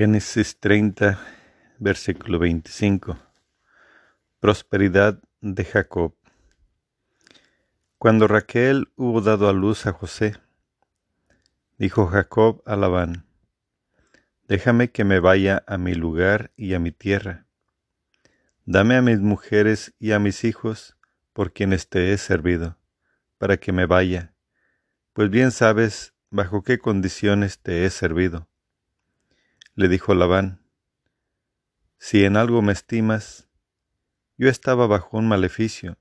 Génesis 30, versículo 25. Prosperidad de Jacob. Cuando Raquel hubo dado a luz a José, dijo Jacob a Labán, Déjame que me vaya a mi lugar y a mi tierra. Dame a mis mujeres y a mis hijos, por quienes te he servido, para que me vaya, pues bien sabes bajo qué condiciones te he servido le dijo Labán, si en algo me estimas, yo estaba bajo un maleficio,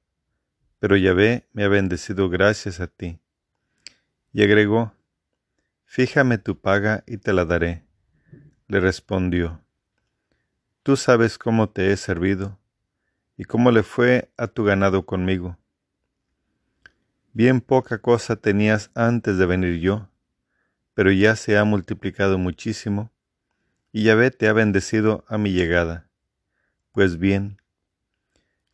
pero Yahvé me ha bendecido gracias a ti. Y agregó, Fíjame tu paga y te la daré. Le respondió, Tú sabes cómo te he servido y cómo le fue a tu ganado conmigo. Bien poca cosa tenías antes de venir yo, pero ya se ha multiplicado muchísimo y Yahvé te ha bendecido a mi llegada. Pues bien,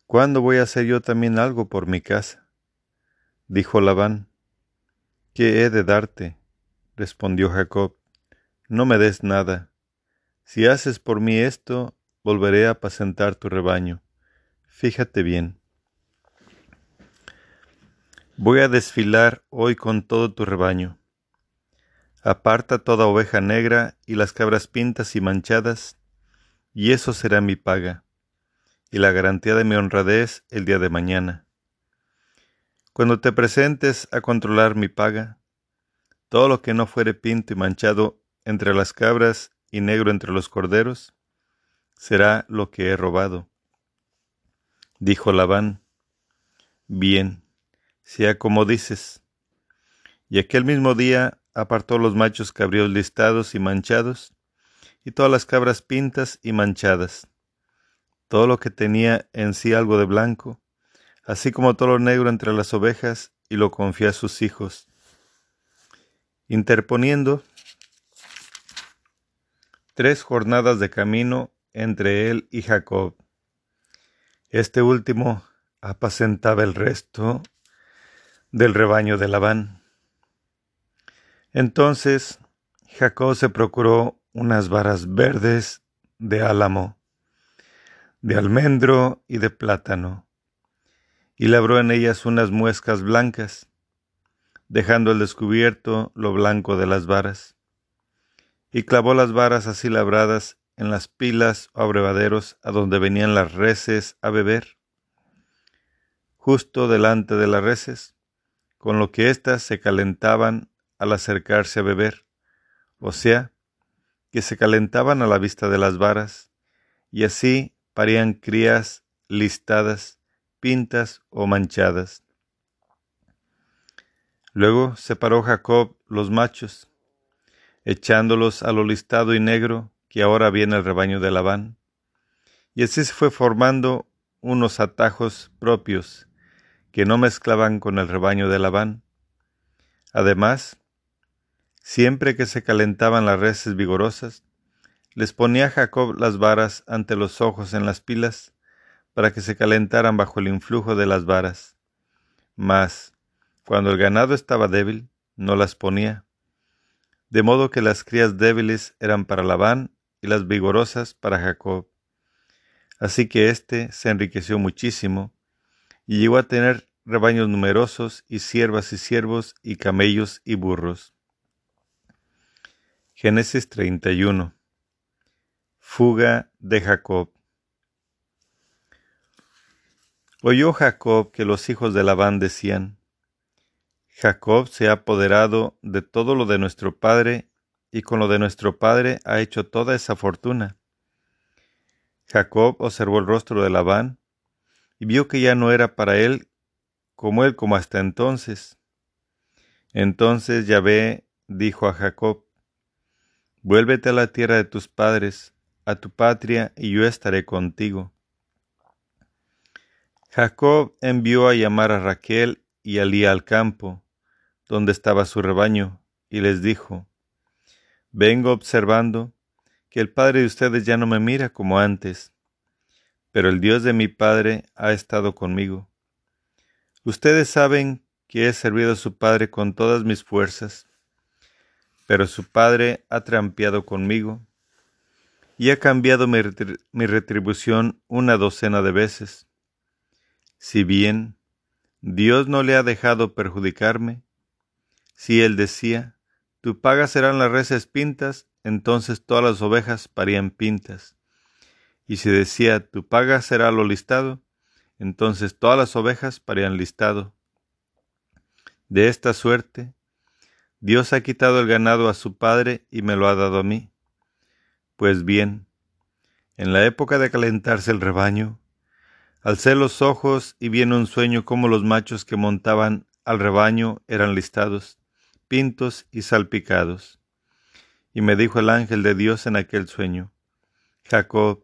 ¿cuándo voy a hacer yo también algo por mi casa? Dijo Labán. ¿Qué he de darte? respondió Jacob. No me des nada. Si haces por mí esto, volveré a apacentar tu rebaño. Fíjate bien. Voy a desfilar hoy con todo tu rebaño. Aparta toda oveja negra y las cabras pintas y manchadas, y eso será mi paga, y la garantía de mi honradez el día de mañana. Cuando te presentes a controlar mi paga, todo lo que no fuere pinto y manchado entre las cabras y negro entre los corderos, será lo que he robado. Dijo Labán, bien, sea como dices. Y aquel mismo día apartó los machos cabríos listados y manchados, y todas las cabras pintas y manchadas, todo lo que tenía en sí algo de blanco, así como todo lo negro entre las ovejas, y lo confió a sus hijos, interponiendo tres jornadas de camino entre él y Jacob. Este último apacentaba el resto del rebaño de Labán. Entonces Jacob se procuró unas varas verdes de álamo, de almendro y de plátano, y labró en ellas unas muescas blancas, dejando al descubierto lo blanco de las varas, y clavó las varas así labradas en las pilas o abrevaderos a donde venían las reses a beber, justo delante de las reses, con lo que éstas se calentaban al acercarse a beber, o sea, que se calentaban a la vista de las varas, y así parían crías listadas, pintas o manchadas. Luego separó Jacob los machos, echándolos a lo listado y negro que ahora viene el rebaño de Labán, y así se fue formando unos atajos propios que no mezclaban con el rebaño de Labán. Además, Siempre que se calentaban las reses vigorosas, les ponía Jacob las varas ante los ojos en las pilas, para que se calentaran bajo el influjo de las varas. Mas, cuando el ganado estaba débil, no las ponía. De modo que las crías débiles eran para Labán y las vigorosas para Jacob. Así que éste se enriqueció muchísimo y llegó a tener rebaños numerosos y siervas y siervos y camellos y burros. Génesis 31. Fuga de Jacob. Oyó Jacob que los hijos de Labán decían, Jacob se ha apoderado de todo lo de nuestro padre, y con lo de nuestro padre ha hecho toda esa fortuna. Jacob observó el rostro de Labán, y vio que ya no era para él como él como hasta entonces. Entonces Yahvé dijo a Jacob, Vuélvete a la tierra de tus padres, a tu patria, y yo estaré contigo. Jacob envió a llamar a Raquel y a al campo, donde estaba su rebaño, y les dijo, Vengo observando que el padre de ustedes ya no me mira como antes, pero el Dios de mi padre ha estado conmigo. Ustedes saben que he servido a su padre con todas mis fuerzas pero su padre ha trampeado conmigo, y ha cambiado mi, retribución una docena de veces. Si bien Dios no le ha dejado perjudicarme, si él decía, tu paga serán las reses pintas, entonces todas las ovejas parían pintas. Y si decía, tu paga será lo listado, entonces todas las ovejas parían listado. De esta suerte, Dios ha quitado el ganado a su padre y me lo ha dado a mí. Pues bien, en la época de calentarse el rebaño, alcé los ojos y vi en un sueño como los machos que montaban al rebaño eran listados, pintos y salpicados. Y me dijo el ángel de Dios en aquel sueño, Jacob,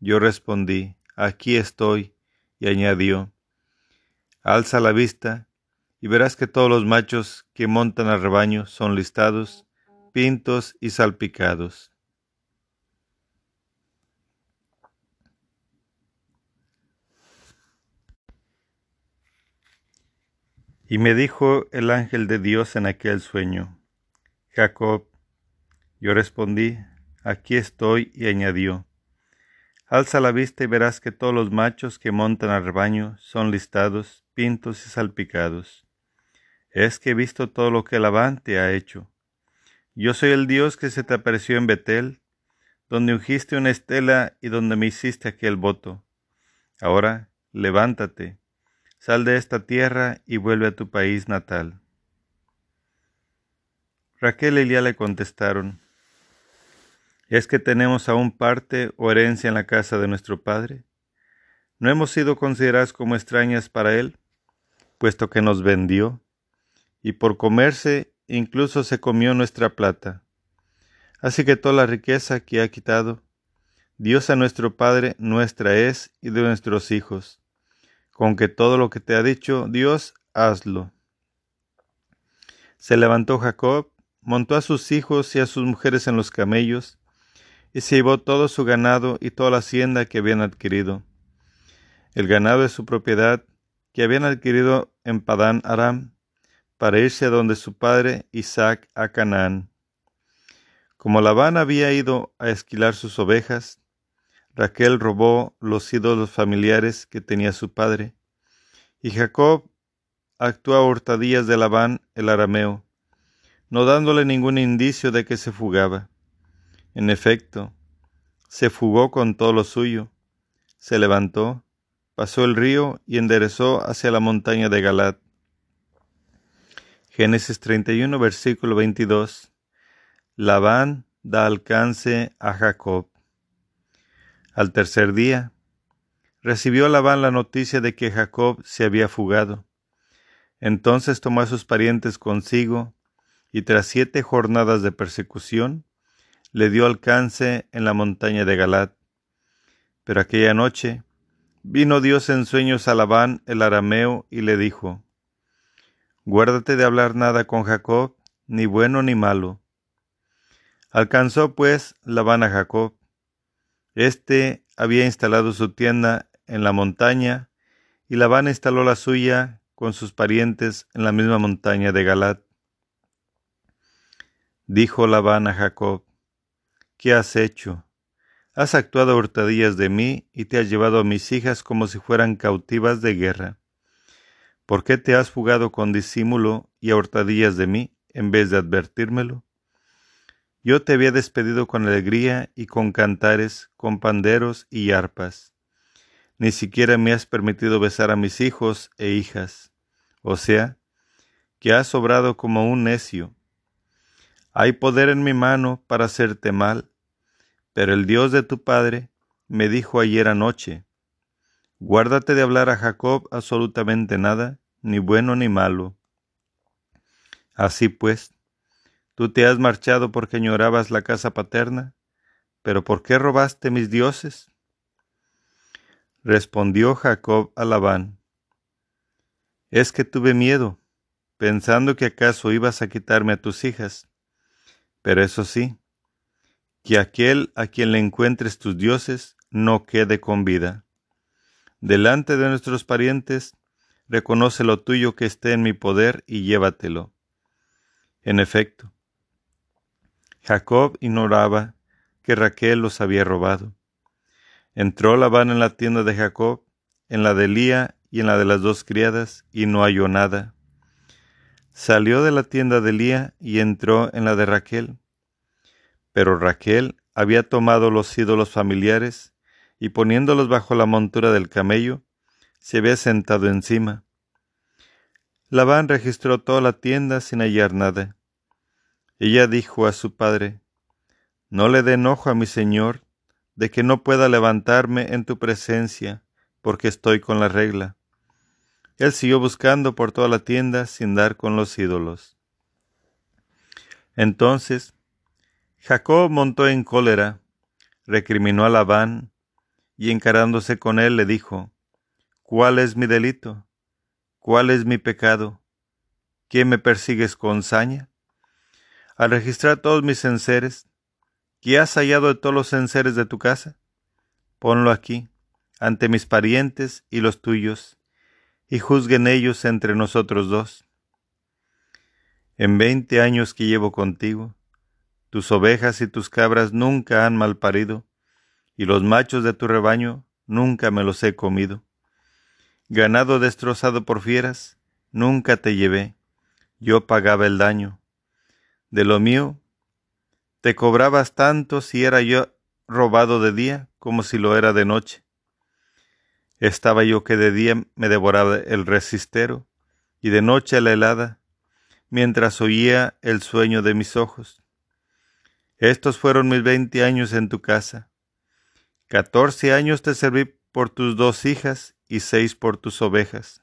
yo respondí, aquí estoy, y añadió, alza la vista y verás que todos los machos que montan al rebaño son listados, pintos y salpicados. Y me dijo el ángel de Dios en aquel sueño, Jacob, yo respondí, aquí estoy, y añadió, alza la vista y verás que todos los machos que montan al rebaño son listados, pintos y salpicados es que he visto todo lo que Labán te ha hecho. Yo soy el Dios que se te apareció en Betel, donde ungiste una estela y donde me hiciste aquel voto. Ahora, levántate, sal de esta tierra y vuelve a tu país natal. Raquel y Lía le contestaron, ¿es que tenemos aún parte o herencia en la casa de nuestro padre? ¿No hemos sido consideradas como extrañas para él, puesto que nos vendió? Y por comerse incluso se comió nuestra plata. Así que toda la riqueza que ha quitado, Dios a nuestro Padre nuestra es y de nuestros hijos. Con que todo lo que te ha dicho Dios, hazlo. Se levantó Jacob, montó a sus hijos y a sus mujeres en los camellos, y se llevó todo su ganado y toda la hacienda que habían adquirido. El ganado de su propiedad, que habían adquirido en Padán Aram, para irse a donde su padre Isaac a Canaán. Como Labán había ido a esquilar sus ovejas, Raquel robó los ídolos familiares que tenía su padre, y Jacob actuó a hurtadillas de Labán el arameo, no dándole ningún indicio de que se fugaba. En efecto, se fugó con todo lo suyo, se levantó, pasó el río y enderezó hacia la montaña de Galat. Génesis 31, versículo 22. Labán da alcance a Jacob. Al tercer día, recibió Labán la noticia de que Jacob se había fugado. Entonces tomó a sus parientes consigo, y tras siete jornadas de persecución, le dio alcance en la montaña de Galat. Pero aquella noche vino Dios en sueños a Labán el arameo y le dijo, Guárdate de hablar nada con Jacob, ni bueno ni malo. Alcanzó pues Labán a Jacob. Este había instalado su tienda en la montaña, y Labán instaló la suya con sus parientes en la misma montaña de Galat. Dijo Labán a Jacob, ¿qué has hecho? Has actuado a hurtadillas de mí y te has llevado a mis hijas como si fueran cautivas de guerra. ¿Por qué te has fugado con disimulo y a hurtadillas de mí en vez de advertírmelo? Yo te había despedido con alegría y con cantares, con panderos y arpas. Ni siquiera me has permitido besar a mis hijos e hijas. O sea, que has obrado como un necio. Hay poder en mi mano para hacerte mal, pero el Dios de tu Padre me dijo ayer anoche, Guárdate de hablar a Jacob absolutamente nada, ni bueno ni malo. Así pues, tú te has marchado porque añorabas la casa paterna, pero ¿por qué robaste mis dioses? Respondió Jacob a Labán, es que tuve miedo, pensando que acaso ibas a quitarme a tus hijas. Pero eso sí, que aquel a quien le encuentres tus dioses no quede con vida delante de nuestros parientes, reconoce lo tuyo que esté en mi poder y llévatelo. En efecto, Jacob ignoraba que Raquel los había robado. Entró Labán en la tienda de Jacob, en la de Lía y en la de las dos criadas, y no halló nada. Salió de la tienda de Lía y entró en la de Raquel. Pero Raquel había tomado los ídolos familiares y poniéndolos bajo la montura del camello, se había sentado encima. Labán registró toda la tienda sin hallar nada. Ella dijo a su padre, No le dé enojo a mi señor de que no pueda levantarme en tu presencia, porque estoy con la regla. Él siguió buscando por toda la tienda sin dar con los ídolos. Entonces Jacob montó en cólera, recriminó a Labán, y encarándose con él le dijo, ¿Cuál es mi delito? ¿Cuál es mi pecado? ¿Qué me persigues con saña? Al registrar todos mis enseres, ¿qué has hallado de todos los enseres de tu casa? Ponlo aquí, ante mis parientes y los tuyos, y juzguen ellos entre nosotros dos. En veinte años que llevo contigo, tus ovejas y tus cabras nunca han malparido, y los machos de tu rebaño nunca me los he comido. Ganado destrozado por fieras, nunca te llevé, yo pagaba el daño. De lo mío, te cobrabas tanto si era yo robado de día como si lo era de noche. Estaba yo que de día me devoraba el resistero y de noche la helada, mientras oía el sueño de mis ojos. Estos fueron mis veinte años en tu casa. Catorce años te serví por tus dos hijas y seis por tus ovejas.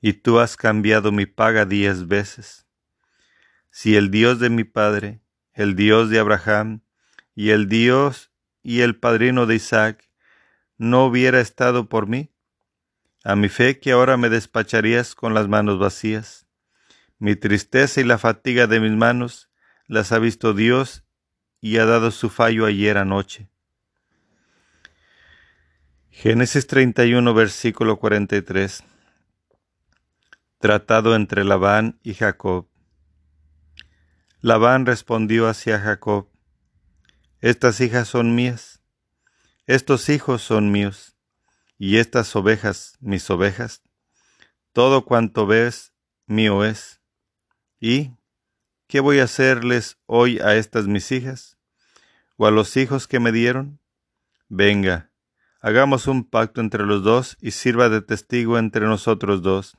Y tú has cambiado mi paga diez veces. Si el Dios de mi padre, el Dios de Abraham, y el Dios y el padrino de Isaac, no hubiera estado por mí, a mi fe que ahora me despacharías con las manos vacías. Mi tristeza y la fatiga de mis manos las ha visto Dios y ha dado su fallo ayer anoche. Génesis 31, versículo 43. Tratado entre Labán y Jacob. Labán respondió hacia Jacob, Estas hijas son mías, estos hijos son míos, y estas ovejas mis ovejas. Todo cuanto ves mío es. ¿Y ¿Qué voy a hacerles hoy a estas mis hijas? ¿O a los hijos que me dieron? Venga, hagamos un pacto entre los dos y sirva de testigo entre nosotros dos.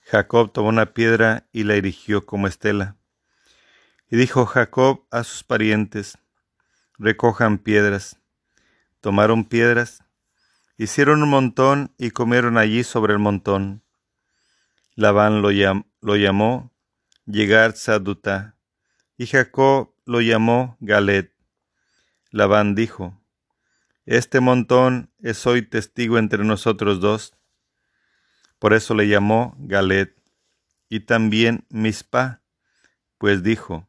Jacob tomó una piedra y la erigió como estela. Y dijo Jacob a sus parientes, recojan piedras. Tomaron piedras, hicieron un montón y comieron allí sobre el montón. Labán lo, llamó llegar Saduta, y Jacob lo llamó Galet. Labán dijo, Este montón es hoy testigo entre nosotros dos. Por eso le llamó Galet, y también Mispa, pues dijo,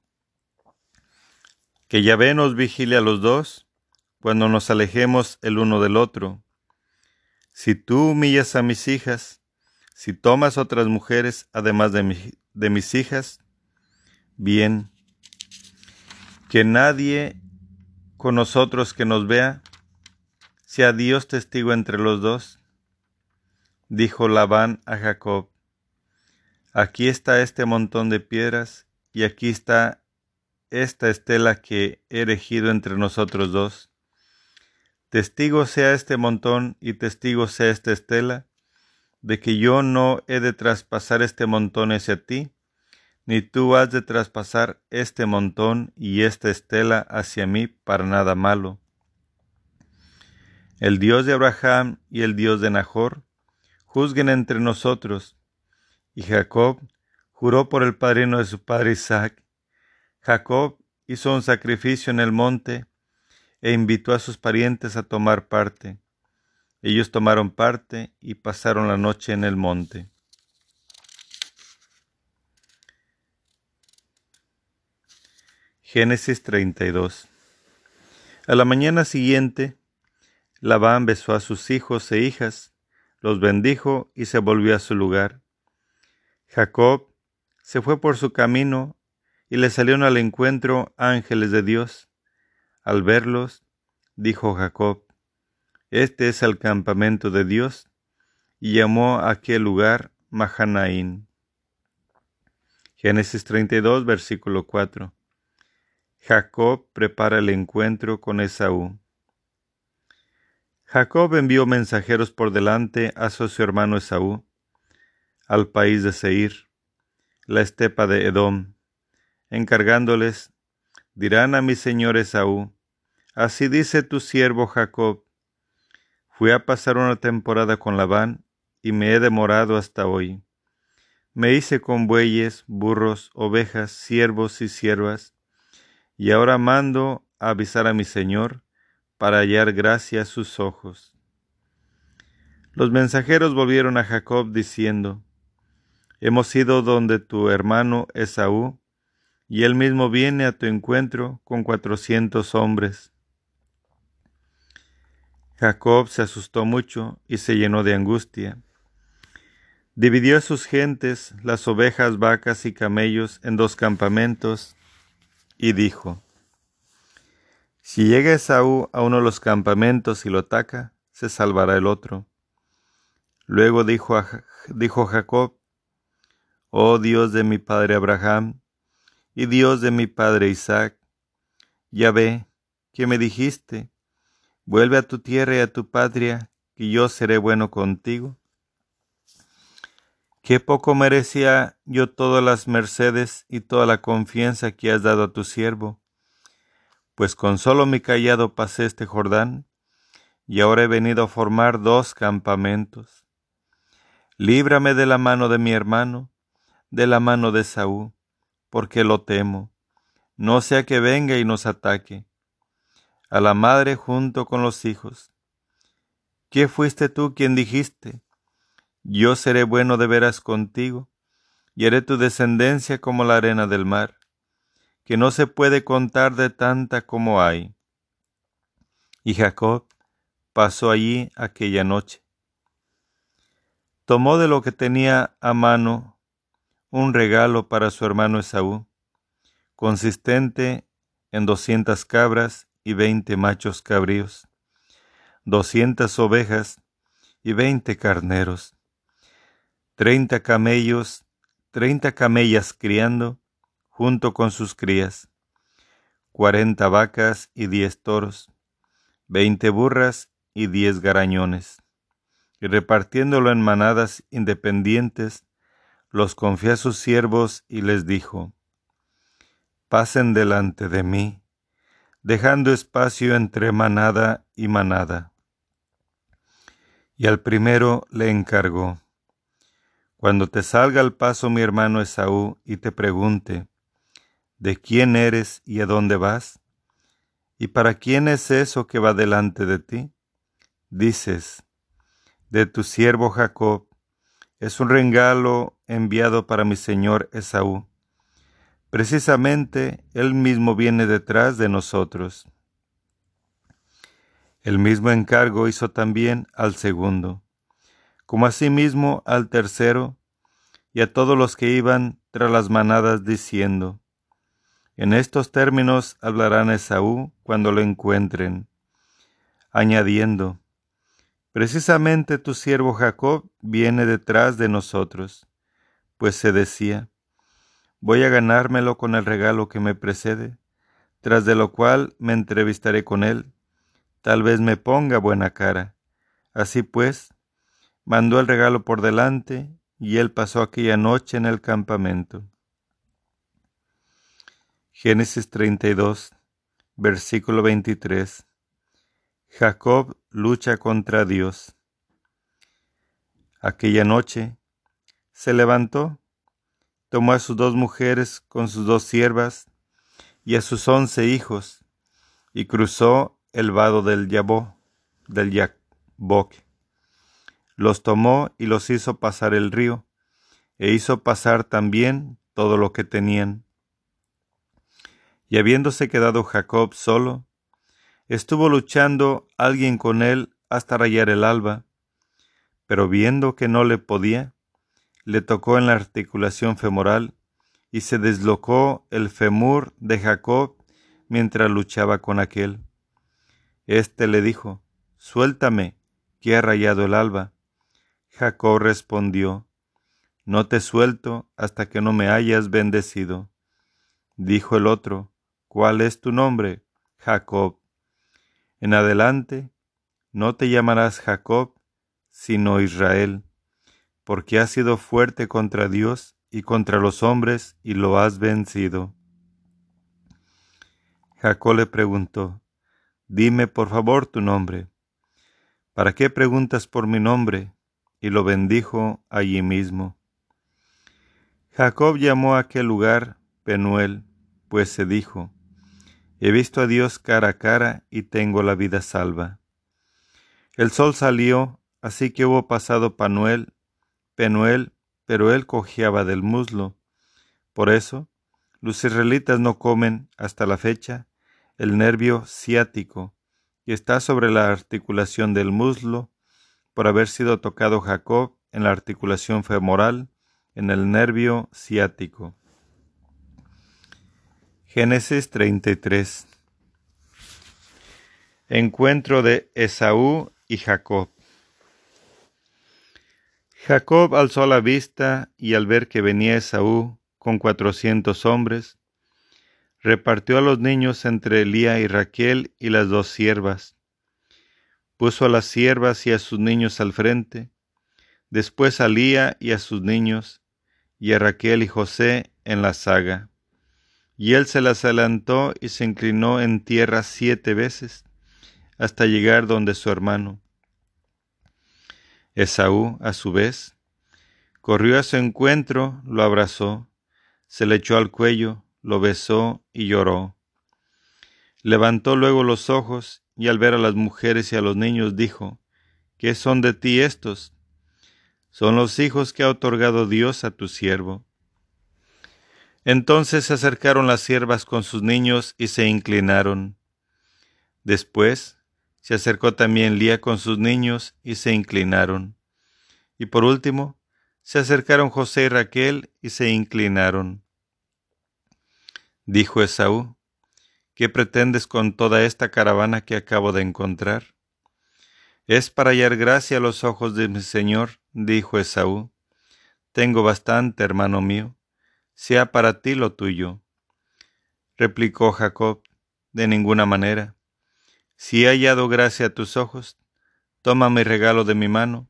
Que Yahvé nos vigile a los dos cuando nos alejemos el uno del otro. Si tú humillas a mis hijas, si tomas otras mujeres además de, mi, de mis hijas, bien, que nadie con nosotros que nos vea, sea Dios testigo entre los dos. Dijo Labán a Jacob, aquí está este montón de piedras y aquí está esta estela que he erigido entre nosotros dos. Testigo sea este montón y testigo sea esta estela, de que yo no he de traspasar este montón hacia ti, ni tú has de traspasar este montón y esta estela hacia mí para nada malo. El Dios de Abraham y el Dios de Nahor juzguen entre nosotros. Y Jacob juró por el padrino de su padre Isaac. Jacob hizo un sacrificio en el monte e invitó a sus parientes a tomar parte. Ellos tomaron parte y pasaron la noche en el monte. Génesis 32 A la mañana siguiente, Labán besó a sus hijos e hijas, los bendijo y se volvió a su lugar. Jacob se fue por su camino y le salieron al encuentro ángeles de Dios. Al verlos, dijo Jacob, Este es el campamento de Dios, y llamó a aquel lugar Mahanaín. Génesis 32, versículo 4. Jacob prepara el encuentro con Esaú. Jacob envió mensajeros por delante a su hermano Esaú, al país de Seir, la estepa de Edom, encargándoles, dirán a mi señor Esaú, así dice tu siervo Jacob, fui a pasar una temporada con Labán y me he demorado hasta hoy. Me hice con bueyes, burros, ovejas, siervos y siervas, y ahora mando a avisar a mi señor para hallar gracia a sus ojos. Los mensajeros volvieron a Jacob diciendo, Hemos ido donde tu hermano Esaú, y él mismo viene a tu encuentro con cuatrocientos hombres. Jacob se asustó mucho y se llenó de angustia Dividió a sus gentes, las ovejas, vacas y camellos, en dos campamentos, y dijo, Si llega Esaú a uno de los campamentos y lo ataca, se salvará el otro. Luego dijo, dijo Jacob, Oh Dios de mi padre Abraham, y Dios de mi padre Isaac, ya ve, que me dijiste, vuelve a tu tierra y a tu patria, que yo seré bueno contigo. Qué poco merecía yo todas las mercedes y toda la confianza que has dado a tu siervo, pues con solo mi callado pasé este Jordán, y ahora he venido a formar dos campamentos. Líbrame de la mano de mi hermano, de la mano de Saúl, porque lo temo, no sea que venga y nos ataque. A la madre junto con los hijos. ¿Qué fuiste tú quien dijiste? Yo seré bueno de veras contigo, y haré tu descendencia como la arena del mar, que no se puede contar de tanta como hay. Y Jacob pasó allí aquella noche. Tomó de lo que tenía a mano un regalo para su hermano Esaú, consistente en doscientas cabras y veinte machos cabríos, doscientas ovejas y veinte carneros, treinta camellos, treinta camellas criando, junto con sus crías, cuarenta vacas y diez toros, veinte burras y diez garañones, y repartiéndolo en manadas independientes, los confió a sus siervos y les dijo, Pasen delante de mí, dejando espacio entre manada y manada. Y al primero le encargó, cuando te salga al paso mi hermano Esaú y te pregunte, ¿de quién eres y a dónde vas? ¿Y para quién es eso que va delante de ti? Dices, de tu siervo Jacob, es un regalo enviado para mi señor Esaú. Precisamente él mismo viene detrás de nosotros. El mismo encargo hizo también al segundo como asimismo al tercero y a todos los que iban tras las manadas diciendo, En estos términos hablarán Esaú cuando lo encuentren, añadiendo, Precisamente tu siervo Jacob viene detrás de nosotros, pues se decía, Voy a ganármelo con el regalo que me precede, tras de lo cual me entrevistaré con él, tal vez me ponga buena cara. Así pues, mandó el regalo por delante y él pasó aquella noche en el campamento. Génesis 32, versículo 23. Jacob lucha contra Dios. Aquella noche se levantó, tomó a sus dos mujeres con sus dos siervas y a sus once hijos, y cruzó el vado del Yabó, del Yabok los tomó y los hizo pasar el río, e hizo pasar también todo lo que tenían. Y habiéndose quedado Jacob solo, estuvo luchando alguien con él hasta rayar el alba, pero viendo que no le podía, le tocó en la articulación femoral y se deslocó el femur de Jacob mientras luchaba con aquel. Este le dijo, Suéltame, que ha rayado el alba. Jacob respondió, No te suelto hasta que no me hayas bendecido. Dijo el otro, ¿Cuál es tu nombre? Jacob. En adelante, no te llamarás Jacob, sino Israel, porque has sido fuerte contra Dios y contra los hombres y lo has vencido. Jacob le preguntó, Dime por favor tu nombre. ¿Para qué preguntas por mi nombre? Y lo bendijo allí mismo. Jacob llamó a aquel lugar Penuel, pues se dijo, He visto a Dios cara a cara y tengo la vida salva. El sol salió, así que hubo pasado Panuel, Penuel, pero él cojeaba del muslo. Por eso, los israelitas no comen hasta la fecha el nervio ciático, que está sobre la articulación del muslo, por haber sido tocado Jacob en la articulación femoral, en el nervio ciático. Génesis 33 Encuentro de Esaú y Jacob. Jacob alzó la vista y al ver que venía Esaú con cuatrocientos hombres, repartió a los niños entre Elía y Raquel y las dos siervas. Puso a las siervas y a sus niños al frente, después a Lía y a sus niños, y a Raquel y José en la saga. Y él se las adelantó y se inclinó en tierra siete veces, hasta llegar donde su hermano. Esaú, a su vez, corrió a su encuentro, lo abrazó, se le echó al cuello, lo besó y lloró. Levantó luego los ojos y al ver a las mujeres y a los niños dijo, ¿Qué son de ti estos? Son los hijos que ha otorgado Dios a tu siervo. Entonces se acercaron las siervas con sus niños y se inclinaron. Después se acercó también Lía con sus niños y se inclinaron. Y por último se acercaron José y Raquel y se inclinaron. Dijo Esaú, ¿qué pretendes con toda esta caravana que acabo de encontrar? Es para hallar gracia a los ojos de mi Señor, dijo Esaú. Tengo bastante, hermano mío, sea para ti lo tuyo. Replicó Jacob, de ninguna manera. Si he hallado gracia a tus ojos, toma mi regalo de mi mano,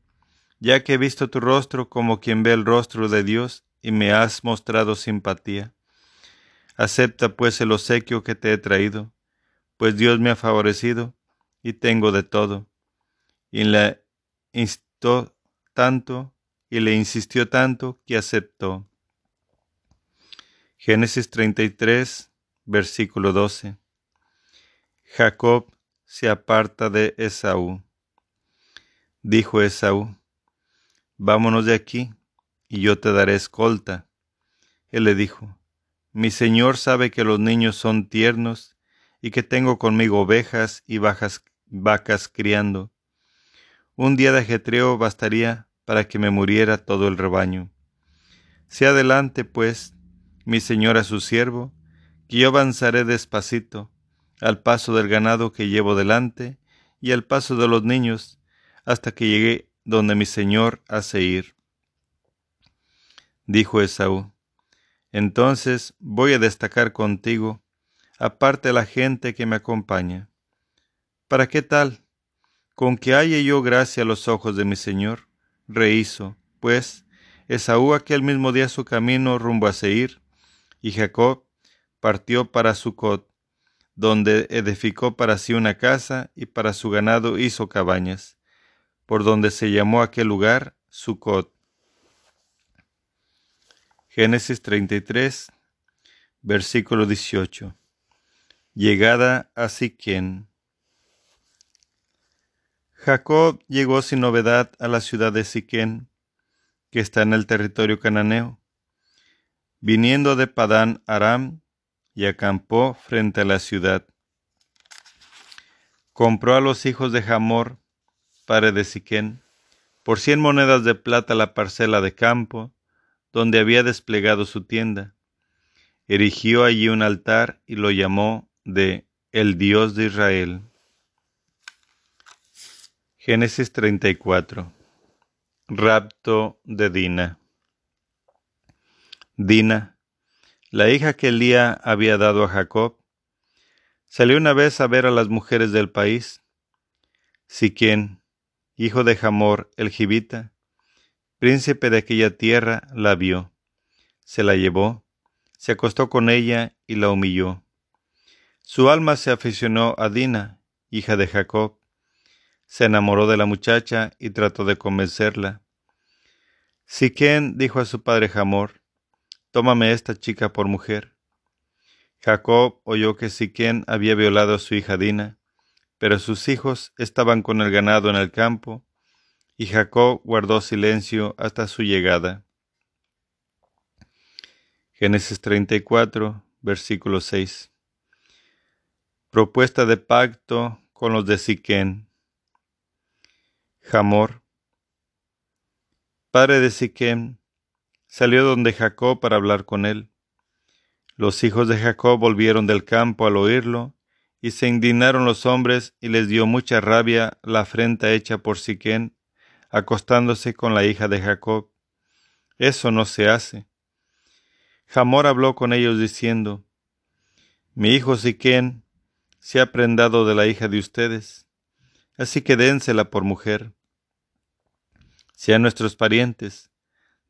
ya que he visto tu rostro como quien ve el rostro de Dios y me has mostrado simpatía. Acepta pues el obsequio que te he traído, pues Dios me ha favorecido y tengo de todo. Y le instó tanto y le insistió tanto que aceptó. Génesis 33, versículo 12. Jacob se aparta de Esaú. Dijo Esaú, Vámonos de aquí, y yo te daré escolta. Él le dijo, mi señor sabe que los niños son tiernos y que tengo conmigo ovejas y vacas criando. Un día de ajetreo bastaría para que me muriera todo el rebaño. Sea adelante, pues, mi señor a su siervo, que yo avanzaré despacito, al paso del ganado que llevo delante y al paso de los niños, hasta que llegue donde mi señor hace ir. Dijo Esaú, entonces voy a destacar contigo, aparte la gente que me acompaña. ¿Para qué tal? Con que haya yo gracia a los ojos de mi Señor, rehizo, pues, Esaú aquel mismo día su camino rumbo a Seir, y Jacob partió para Sucot, donde edificó para sí una casa y para su ganado hizo cabañas, por donde se llamó aquel lugar Sucot. Génesis 33, versículo 18. Llegada a Siquén. Jacob llegó sin novedad a la ciudad de Siquén, que está en el territorio cananeo, viniendo de Padán Aram, y acampó frente a la ciudad. Compró a los hijos de Hamor, padre de Siquén, por cien monedas de plata la parcela de campo, donde había desplegado su tienda, erigió allí un altar y lo llamó de el Dios de Israel. Génesis 34 Rapto de Dina Dina, la hija que Elía había dado a Jacob, salió una vez a ver a las mujeres del país. Siquén, hijo de Hamor el Gibita, príncipe de aquella tierra, la vio, se la llevó, se acostó con ella y la humilló. Su alma se aficionó a Dina, hija de Jacob, se enamoró de la muchacha y trató de convencerla. Siquén dijo a su padre Hamor, Tómame esta chica por mujer. Jacob oyó que Siquén había violado a su hija Dina, pero sus hijos estaban con el ganado en el campo, y Jacob guardó silencio hasta su llegada. Génesis 34, versículo 6. Propuesta de pacto con los de Siquén. Jamor, padre de Siquén, salió donde Jacob para hablar con él. Los hijos de Jacob volvieron del campo al oírlo, y se indignaron los hombres y les dio mucha rabia la afrenta hecha por Siquén, acostándose con la hija de Jacob. Eso no se hace. Jamor habló con ellos diciendo, Mi hijo Siquén se ha prendado de la hija de ustedes, así que dénsela por mujer. Sean nuestros parientes,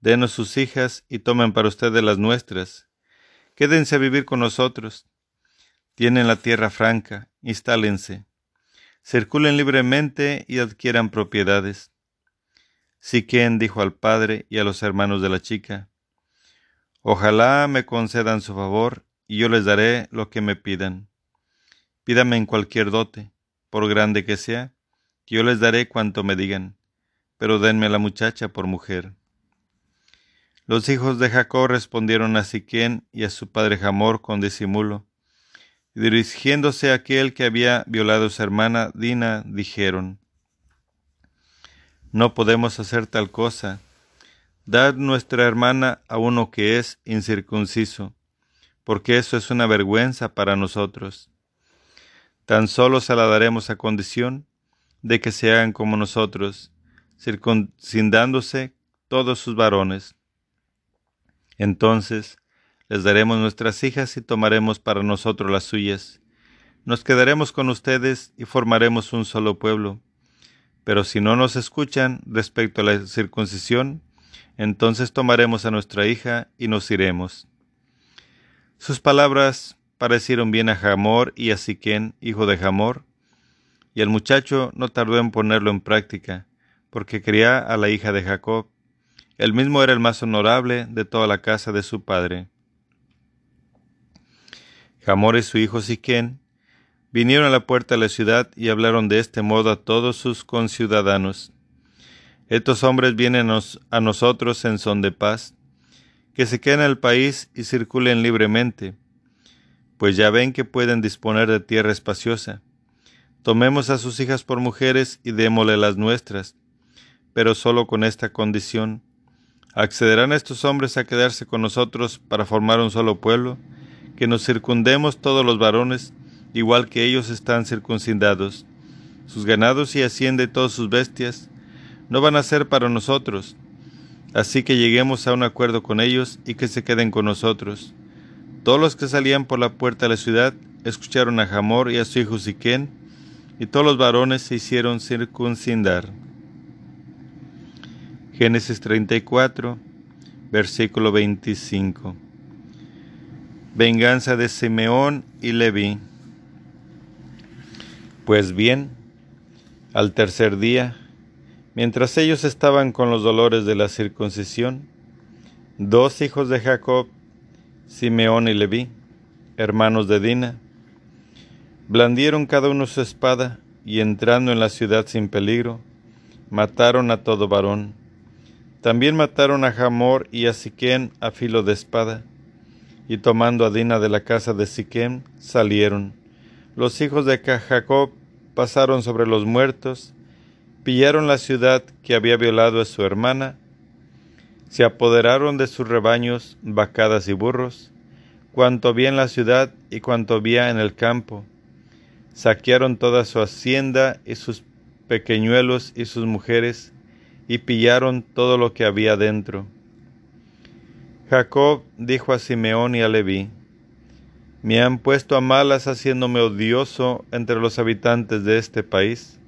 Denos sus hijas y tomen para ustedes las nuestras. Quédense a vivir con nosotros. Tienen la tierra franca, instálense. Circulen libremente y adquieran propiedades. Siquén dijo al padre y a los hermanos de la chica, Ojalá me concedan su favor y yo les daré lo que me pidan. Pídame en cualquier dote, por grande que sea, que yo les daré cuanto me digan, pero denme la muchacha por mujer. Los hijos de Jacob respondieron a Siquén y a su padre Jamor con disimulo. Y dirigiéndose a aquel que había violado a su hermana Dina, dijeron, No podemos hacer tal cosa. Dad nuestra hermana a uno que es incircunciso, porque eso es una vergüenza para nosotros. Tan solo se la daremos a condición de que se hagan como nosotros, circuncidándose todos sus varones entonces les daremos nuestras hijas y tomaremos para nosotros las suyas. Nos quedaremos con ustedes y formaremos un solo pueblo. Pero si no nos escuchan respecto a la circuncisión, entonces tomaremos a nuestra hija y nos iremos. Sus palabras parecieron bien a Jamor y a Siquén, hijo de Jamor, y el muchacho no tardó en ponerlo en práctica, porque quería a la hija de Jacob, él mismo era el más honorable de toda la casa de su padre. Jamor y su hijo Siquén vinieron a la puerta de la ciudad y hablaron de este modo a todos sus conciudadanos. Estos hombres vienen a nosotros en son de paz, que se queden en el país y circulen libremente, pues ya ven que pueden disponer de tierra espaciosa. Tomemos a sus hijas por mujeres y démosle las nuestras, pero solo con esta condición, ¿Accederán estos hombres a quedarse con nosotros para formar un solo pueblo? Que nos circundemos todos los varones, igual que ellos están circuncidados. Sus ganados y hacienda y todas sus bestias no van a ser para nosotros. Así que lleguemos a un acuerdo con ellos y que se queden con nosotros. Todos los que salían por la puerta de la ciudad escucharon a Jamor y a su hijo Siquén, y todos los varones se hicieron circuncidar. Génesis 34, versículo 25. Venganza de Simeón y Leví. Pues bien, al tercer día, mientras ellos estaban con los dolores de la circuncisión, dos hijos de Jacob, Simeón y Leví, hermanos de Dina, blandieron cada uno su espada y entrando en la ciudad sin peligro, mataron a todo varón también mataron a Jamor y a Siquén a filo de espada, y tomando a Dina de la casa de Siquén, salieron. Los hijos de Jacob pasaron sobre los muertos, pillaron la ciudad que había violado a su hermana, se apoderaron de sus rebaños, vacadas y burros, cuanto había en la ciudad y cuanto había en el campo. Saquearon toda su hacienda y sus pequeñuelos y sus mujeres, y pillaron todo lo que había dentro. Jacob dijo a Simeón y a Leví, Me han puesto a malas haciéndome odioso entre los habitantes de este país,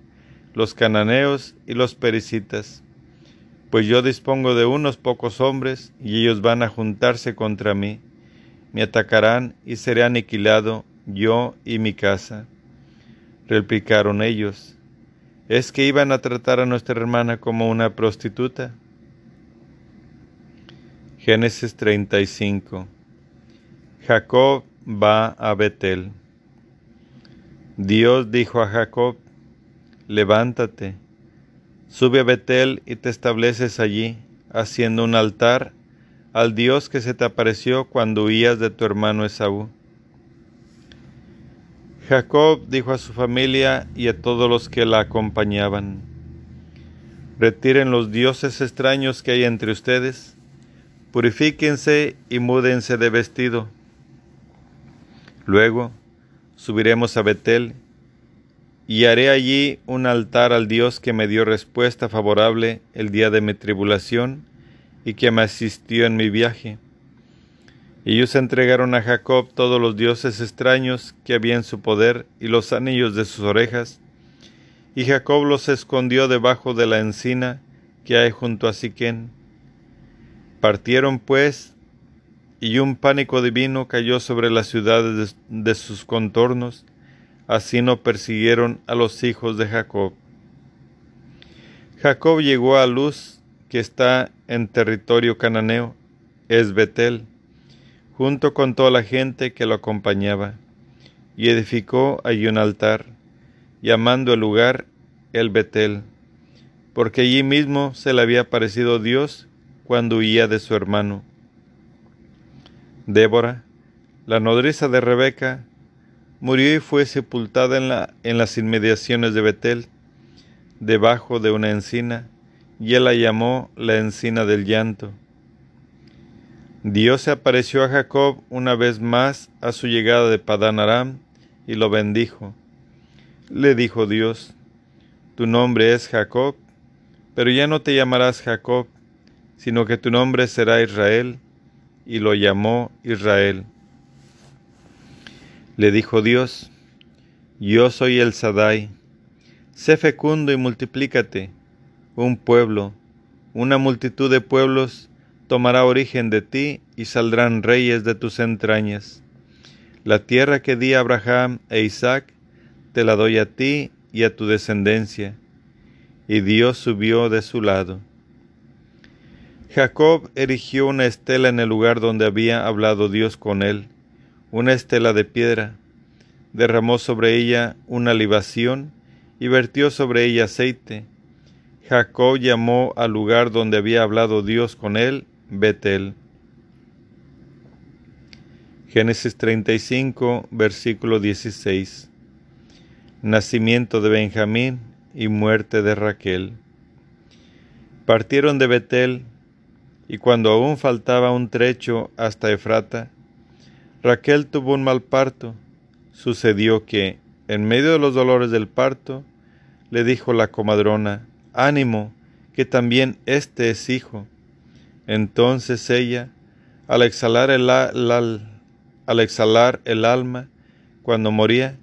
los cananeos y los pericitas, pues yo dispongo de unos pocos hombres y ellos van a juntarse contra mí, me atacarán y seré aniquilado yo y mi casa. Replicaron ellos, ¿es que iban a tratar a nuestra hermana como una prostituta? Génesis 35 Jacob va a Betel. Dios dijo a Jacob, levántate, sube a Betel y te estableces allí, haciendo un altar al Dios que se te apareció cuando huías de tu hermano Esaú. Jacob dijo a su familia y a todos los que la acompañaban, Retiren los dioses extraños que hay entre ustedes, purifíquense y múdense de vestido. Luego subiremos a Betel y haré allí un altar al Dios que me dio respuesta favorable el día de mi tribulación y que me asistió en mi viaje. Ellos entregaron a Jacob todos los dioses extraños que había en su poder y los anillos de sus orejas, y Jacob los escondió debajo de la encina que hay junto a Siquén. Partieron pues, y un pánico divino cayó sobre las ciudades de sus contornos, así no persiguieron a los hijos de Jacob. Jacob llegó a Luz, que está en territorio cananeo, es Betel, junto con toda la gente que lo acompañaba, y edificó allí un altar, llamando el lugar el Betel, porque allí mismo se le había aparecido Dios cuando huía de su hermano. Débora, la nodriza de Rebeca, murió y fue sepultada en, la, en las inmediaciones de Betel, debajo de una encina, y él la llamó la encina del llanto Dios se apareció a Jacob una vez más a su llegada de Padán Aram y lo bendijo. Le dijo Dios, Tu nombre es Jacob, pero ya no te llamarás Jacob, sino que tu nombre será Israel, y lo llamó Israel. Le dijo Dios, Yo soy el Sadai, sé fecundo y multiplícate, un pueblo, una multitud de pueblos, tomará origen de ti y saldrán reyes de tus entrañas. La tierra que di a Abraham e Isaac, te la doy a ti y a tu descendencia. Y Dios subió de su lado. Jacob erigió una estela en el lugar donde había hablado Dios con él, una estela de piedra. Derramó sobre ella una libación y vertió sobre ella aceite. Jacob llamó al lugar donde había hablado Dios con él Betel. Génesis 35, versículo 16. Nacimiento de Benjamín y muerte de Raquel. Partieron de Betel, y cuando aún faltaba un trecho hasta Efrata, Raquel tuvo un mal parto. Sucedió que, en medio de los dolores del parto, le dijo la comadrona, Ánimo, que también este es hijo. Entonces ella, al exhalar el, al exhalar el alma, cuando moría,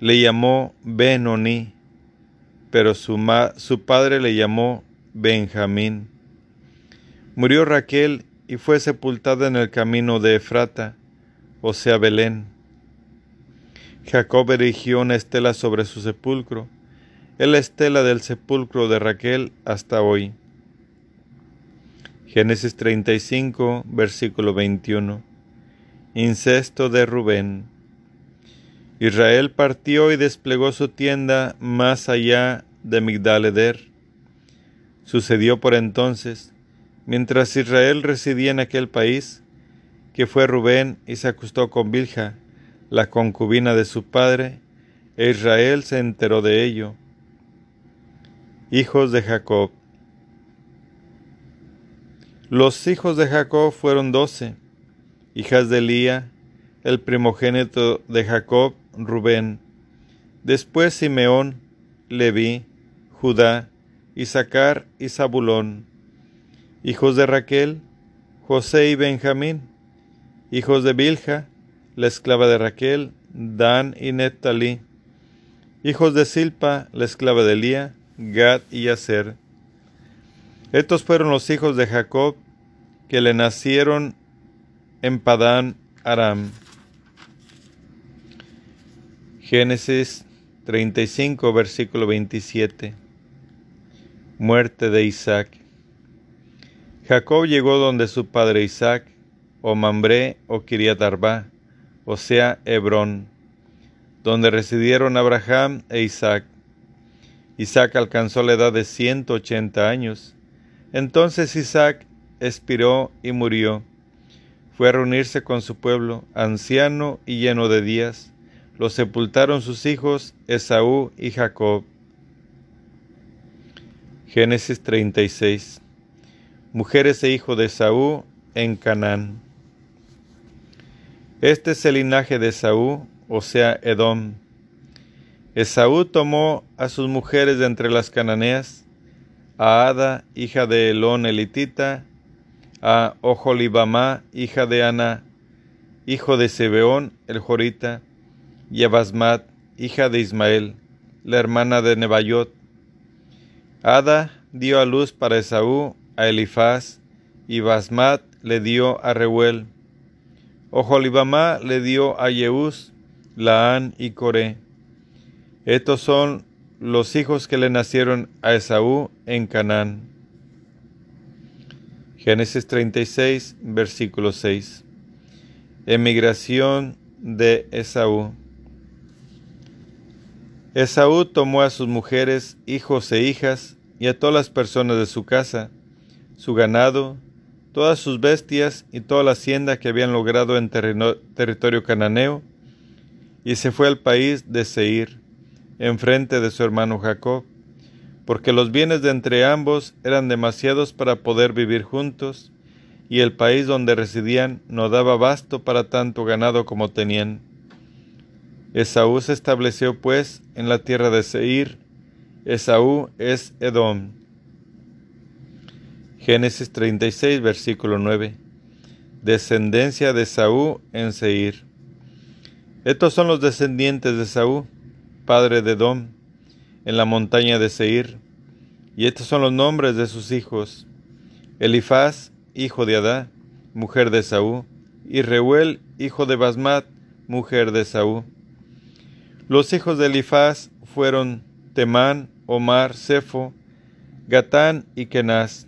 le llamó Benoni, pero su, su padre le llamó Benjamín. Murió Raquel y fue sepultada en el camino de Efrata, o sea, Belén. Jacob erigió una estela sobre su sepulcro, es la estela del sepulcro de Raquel hasta hoy. Génesis 35, versículo 21. Incesto de Rubén. Israel partió y desplegó su tienda más allá de Migdaleder. Sucedió por entonces, mientras Israel residía en aquel país, que fue Rubén y se acostó con Bilja, la concubina de su padre, e Israel se enteró de ello. Hijos de Jacob. Los hijos de Jacob fueron doce. hijas de Elía, el primogénito de Jacob, Rubén. Después Simeón, Leví, Judá, Isaacar y Zabulón. Hijos de Raquel, José y Benjamín. Hijos de Bilja, la esclava de Raquel, Dan y Netali. Hijos de Silpa, la esclava de Elía, Gad y Aser. Estos fueron los hijos de Jacob que le nacieron en Padán Aram. Génesis 35, versículo 27. Muerte de Isaac. Jacob llegó donde su padre Isaac, o Mambré o Kiriat Arba, o sea, Hebrón, donde residieron Abraham e Isaac. Isaac alcanzó la edad de 180 años. Entonces Isaac expiró y murió. Fue a reunirse con su pueblo, anciano y lleno de días. Lo sepultaron sus hijos Esaú y Jacob. Génesis 36. Mujeres e hijos de Esaú en Canaán. Este es el linaje de Esaú, o sea, Edom. Esaú tomó a sus mujeres de entre las cananeas, a Ada, hija de Elón elitita, a Oholibamá, hija de Ana, hijo de Sebeón el Jorita, y a Basmat, hija de Ismael, la hermana de Nebayot. Ada dio a luz para Esaú a Elifaz, y Basmat le dio a Reuel. Oholibamá le dio a Yeús, Laán y Coré. Estos son los hijos que le nacieron a Esaú en Canaán. Génesis 36, versículo 6. Emigración de Esaú. Esaú tomó a sus mujeres, hijos e hijas, y a todas las personas de su casa, su ganado, todas sus bestias y toda la hacienda que habían logrado en territorio cananeo, y se fue al país de Seir, enfrente de su hermano Jacob porque los bienes de entre ambos eran demasiados para poder vivir juntos, y el país donde residían no daba basto para tanto ganado como tenían. Esaú se estableció pues en la tierra de Seir. Esaú es Edom. Génesis 36, versículo 9. Descendencia de Esaú en Seir. Estos son los descendientes de Esaú, padre de Edom en la montaña de Seir. Y estos son los nombres de sus hijos: Elifaz, hijo de Adá, mujer de Saúl, y Reuel, hijo de Basmat, mujer de Saúl. Los hijos de Elifaz fueron Temán, Omar, Cefo, Gatán y Kenaz.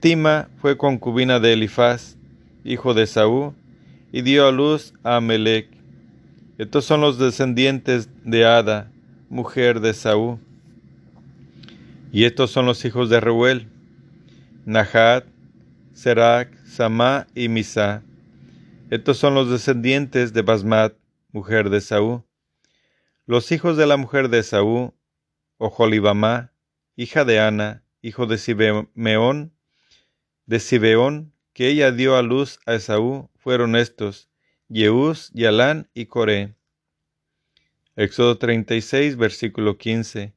Tima fue concubina de Elifaz, hijo de Saúl, y dio a luz a Amelec. Estos son los descendientes de Ada, mujer de Saúl. Y estos son los hijos de Reuel, Nahat, Serac, Samá y Misa. Estos son los descendientes de Basmat, mujer de Saúl. Los hijos de la mujer de Saúl, Ojolibamá, hija de Ana, hijo de Sibeón, de Sibeón, que ella dio a luz a Esaú, fueron estos, Yeús, Yalán y Coré. Éxodo 36, versículo 15.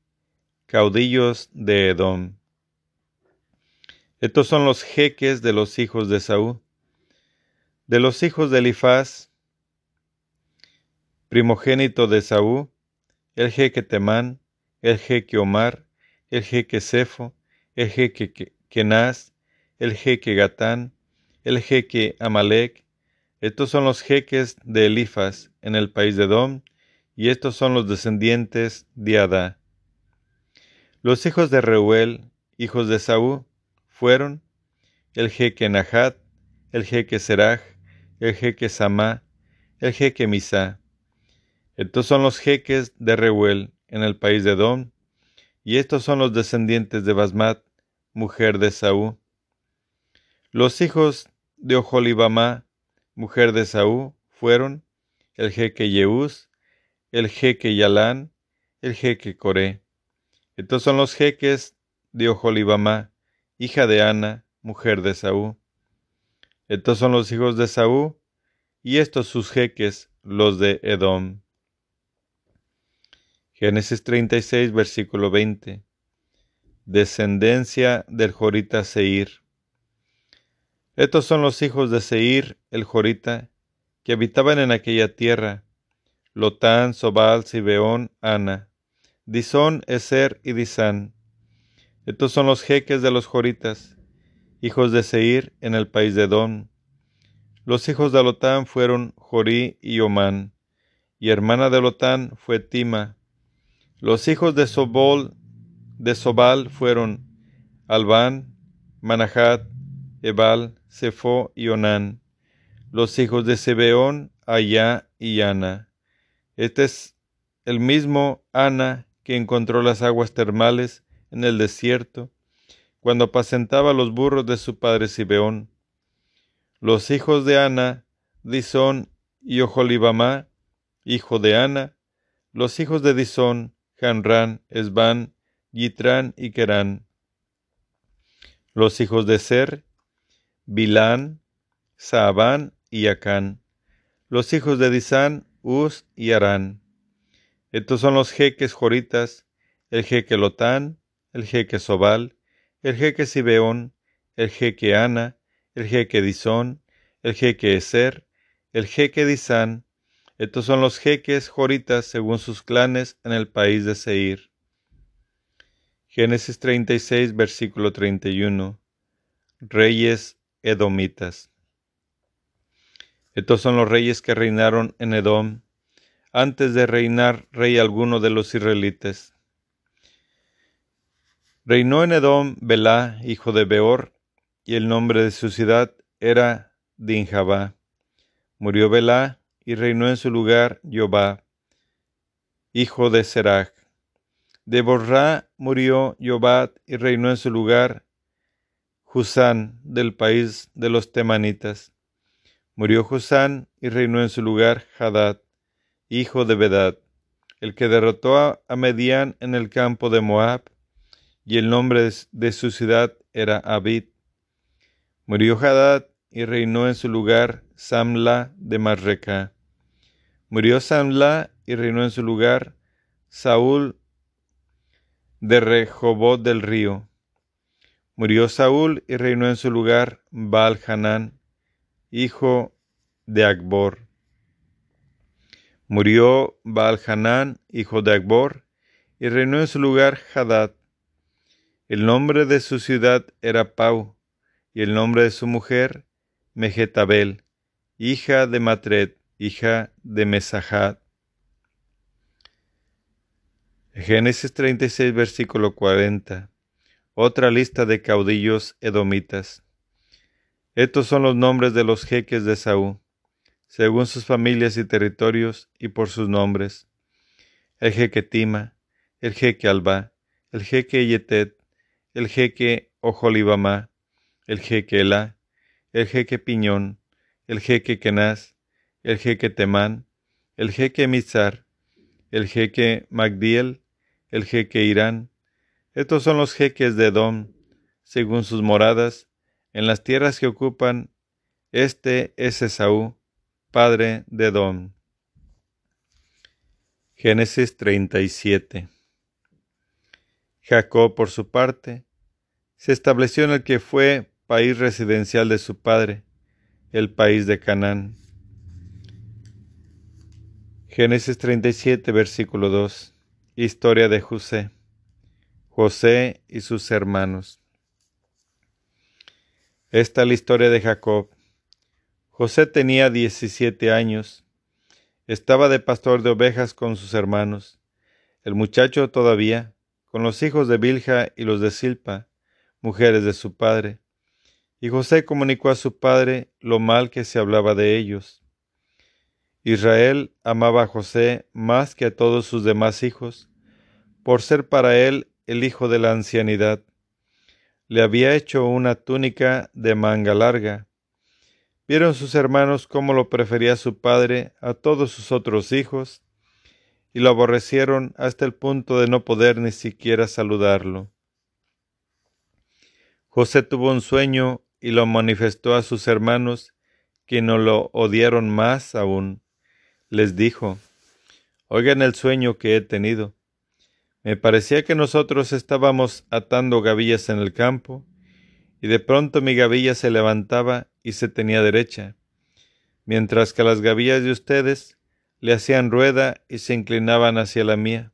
Caudillos de Edom. Estos son los jeques de los hijos de Saúl. De los hijos de Elifaz, primogénito de Saúl, el jeque Temán, el jeque Omar, el jeque Cefo, el jeque Kenaz, el jeque Gatán, el jeque Amalek. Estos son los jeques de Elifaz en el país de Edom, y estos son los descendientes de Adá. Los hijos de Reuel, hijos de Saúl, fueron el jeque Nahat, el jeque Seraj, el jeque Samá, el jeque Misá. Estos son los jeques de Reuel en el país de Edom, y estos son los descendientes de Basmat, mujer de Saúl. Los hijos de Oholibamá, mujer de Saúl, fueron el jeque Yeús, el jeque Yalán, el jeque Coré. Estos son los jeques de Oholibamá, hija de Ana, mujer de Saúl. Estos son los hijos de Saúl, y estos sus jeques, los de Edom. Génesis 36, versículo 20. Descendencia del Jorita Seir. Estos son los hijos de Seir, el Jorita, que habitaban en aquella tierra: Lotán, Sobal, Sibeón, Ana, Disón, Eser y Disán. Estos son los jeques de los Joritas, hijos de Seir en el país de Edom. Los hijos de Lotán fueron Jorí y Omán, y hermana de Lotán fue Tima. Los hijos de Sobol de Sobal fueron Albán, Manahat, Ebal, Sefo y Onán. Los hijos de Sebeón, Ayá y Ana. Este es el mismo Ana que encontró las aguas termales en el desierto, cuando apacentaba los burros de su padre Sibeón. Los hijos de Ana, Disón y Oholibamá, hijo de Ana. Los hijos de Disón, Hanrán, Esbán, Yitrán y Kerán. Los hijos de Ser, Bilán, Saabán y Acán. Los hijos de Disán, Uz y Arán. Estos son los jeques joritas, el jeque Lotán, el jeque Sobal, el jeque Sibeón, el jeque Ana, el jeque Disón, el jeque Eser, el jeque Disán. Estos son los jeques joritas según sus clanes en el país de Seir. Génesis 36, versículo 31. Reyes edomitas. Estos son los reyes que reinaron en Edom antes de reinar rey alguno de los israelitas. Reinó en Edom Belá, hijo de Beor, y el nombre de su ciudad era Dinjabá. Murió Belá y reinó en su lugar Jehová, hijo de Serach. De Borrá murió Jobat y reinó en su lugar Husán del país de los temanitas. Murió Husán y reinó en su lugar Hadad, hijo de Bedad, el que derrotó a Medián en el campo de Moab, y el nombre de su ciudad era Abid. Murió Hadad y reinó en su lugar Samla de Marreca. Murió Samla y reinó en su lugar Saúl de Rehobot del río. Murió Saúl y reinó en su lugar Baal Hanán, hijo de Akbor. Murió Baal Hanán, hijo de Akbor, y reinó en su lugar Hadad. El nombre de su ciudad era Pau, y el nombre de su mujer Mejetabel, hija de Matred, hija de Mesahat. Génesis 36, versículo 40. Otra lista de caudillos edomitas. Estos son los nombres de los jeques de Saúl, según sus familias y territorios y por sus nombres. El jeque Tima, el jeque Alba, el jeque Yetet, el jeque Ojolibamá, el jeque Elá, el jeque Piñón, el jeque Kenaz, el jeque Temán, el jeque Mizar, el jeque Magdiel, el jeque Irán. Estos son los jeques de Edom, según sus moradas, en las tierras que ocupan. Este es Esaú, padre de Edom. Génesis 37 Jacob, por su parte, se estableció en el que fue país residencial de su padre, el país de Canaán. Génesis 37, versículo 2. Historia de José. José y sus hermanos. Esta es la historia de Jacob. José tenía 17 años. Estaba de pastor de ovejas con sus hermanos. El muchacho todavía, con los hijos de Bilja y los de Silpa, mujeres de su padre. Y José comunicó a su padre lo mal que se hablaba de ellos. Israel amaba a José más que a todos sus demás hijos, por ser para él el hijo de la ancianidad. Le había hecho una túnica de manga larga. Vieron sus hermanos cómo lo prefería su padre a todos sus otros hijos, y lo aborrecieron hasta el punto de no poder ni siquiera saludarlo. José tuvo un sueño y lo manifestó a sus hermanos, que no lo odiaron más aún. Les dijo, Oigan el sueño que he tenido. Me parecía que nosotros estábamos atando gavillas en el campo, y de pronto mi gavilla se levantaba y se tenía derecha, mientras que las gavillas de ustedes le hacían rueda y se inclinaban hacia la mía.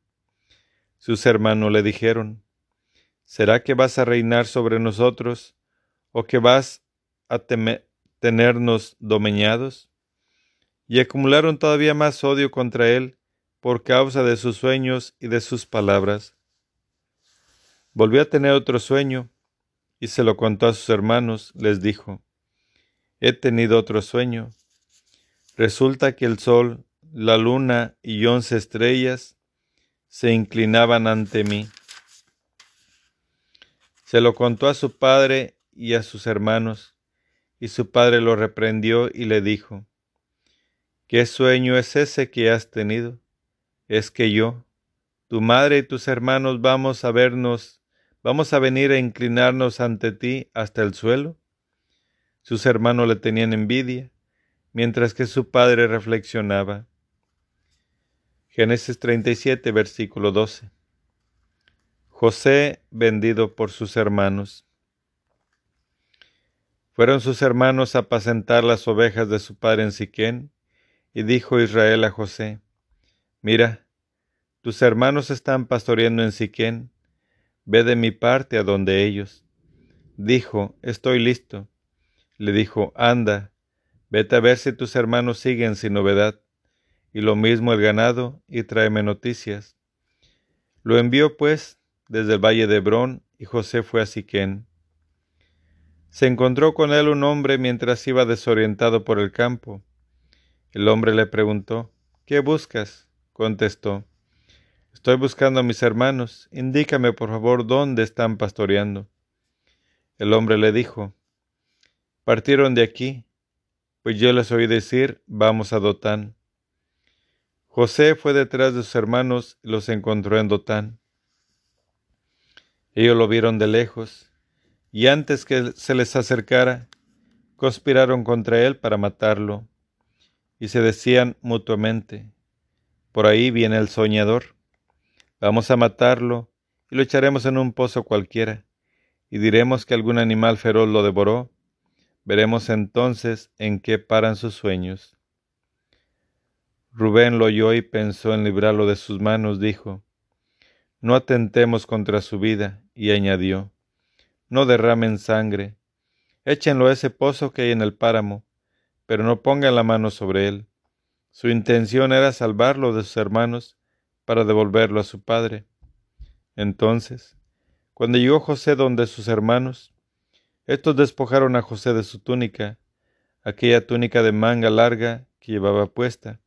Sus hermanos le dijeron, ¿Será que vas a reinar sobre nosotros o que vas a tenernos domeñados? Y acumularon todavía más odio contra él por causa de sus sueños y de sus palabras. Volvió a tener otro sueño y se lo contó a sus hermanos. Les dijo, he tenido otro sueño. Resulta que el sol, la luna y once estrellas se inclinaban ante mí. Se lo contó a su padre y a sus hermanos, y su padre lo reprendió y le dijo, ¿Qué sueño es ese que has tenido? Es que yo, tu madre y tus hermanos vamos a vernos, vamos a venir a inclinarnos ante ti hasta el suelo. Sus hermanos le tenían envidia, mientras que su padre reflexionaba. Génesis 37, versículo 12. José vendido por sus hermanos. Fueron sus hermanos a apacentar las ovejas de su padre en Siquén, y dijo Israel a José, Mira, tus hermanos están pastoreando en Siquén, ve de mi parte a donde ellos. Dijo, Estoy listo. Le dijo, Anda, vete a ver si tus hermanos siguen sin novedad, y lo mismo el ganado, y tráeme noticias. Lo envió pues desde el valle de Hebrón, y José fue a Siquén. Se encontró con él un hombre mientras iba desorientado por el campo. El hombre le preguntó, ¿Qué buscas? Contestó, Estoy buscando a mis hermanos, indícame por favor dónde están pastoreando. El hombre le dijo, Partieron de aquí, pues yo les oí decir, vamos a Dotán. José fue detrás de sus hermanos y los encontró en Dotán. Ellos lo vieron de lejos, y antes que se les acercara, conspiraron contra él para matarlo, y se decían mutuamente, por ahí viene el soñador, vamos a matarlo y lo echaremos en un pozo cualquiera, y diremos que algún animal feroz lo devoró, veremos entonces en qué paran sus sueños. Rubén lo oyó y pensó en librarlo de sus manos, dijo, no atentemos contra su vida, y añadió, no derramen sangre, échenlo a ese pozo que hay en el páramo, pero no pongan la mano sobre él. Su intención era salvarlo de sus hermanos para devolverlo a su padre. Entonces, cuando llegó José donde sus hermanos, estos despojaron a José de su túnica, aquella túnica de manga larga que llevaba puesta,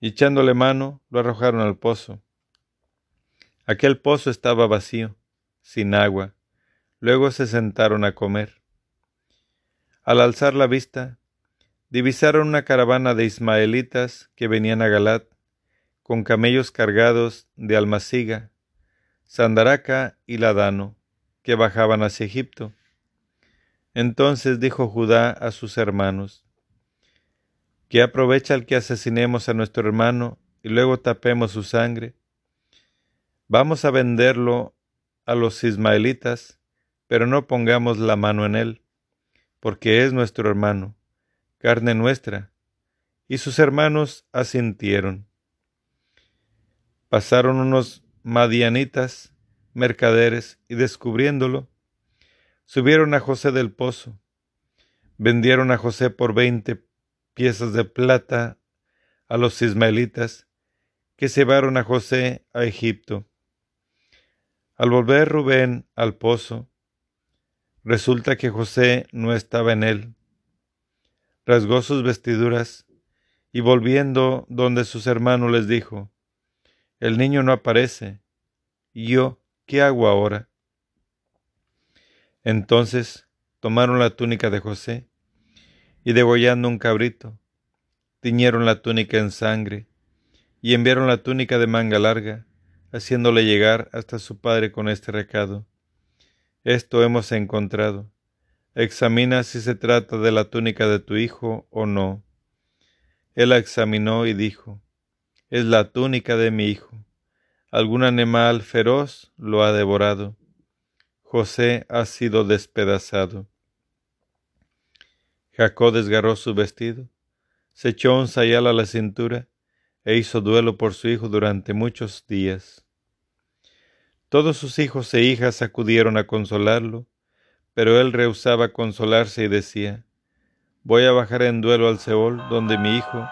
y echándole mano, lo arrojaron al pozo. Aquel pozo estaba vacío, sin agua. Luego se sentaron a comer. Al alzar la vista, divisaron una caravana de ismaelitas que venían a Galat, con camellos cargados de almaciga, sandaraca y ladano, que bajaban hacia Egipto. Entonces dijo Judá a sus hermanos, ¿Qué aprovecha el que asesinemos a nuestro hermano y luego tapemos su sangre? Vamos a venderlo a los ismaelitas, pero no pongamos la mano en él, porque es nuestro hermano, carne nuestra. Y sus hermanos asintieron. Pasaron unos madianitas, mercaderes, y descubriéndolo, subieron a José del pozo. Vendieron a José por veinte piezas de plata a los ismaelitas, que llevaron a José a Egipto. Al volver Rubén al pozo, resulta que José no estaba en él. Rasgó sus vestiduras y volviendo donde sus hermanos les dijo, El niño no aparece. ¿Y yo qué hago ahora? Entonces tomaron la túnica de José y degollando un cabrito, tiñeron la túnica en sangre y enviaron la túnica de manga larga haciéndole llegar hasta su padre con este recado. Esto hemos encontrado. Examina si se trata de la túnica de tu hijo o no. Él la examinó y dijo, es la túnica de mi hijo. Algún animal feroz lo ha devorado. José ha sido despedazado. Jacob desgarró su vestido, se echó un sayal a la cintura e hizo duelo por su hijo durante muchos días. Todos sus hijos e hijas acudieron a consolarlo, pero él rehusaba consolarse y decía, Voy a bajar en duelo al Seol, donde mi hijo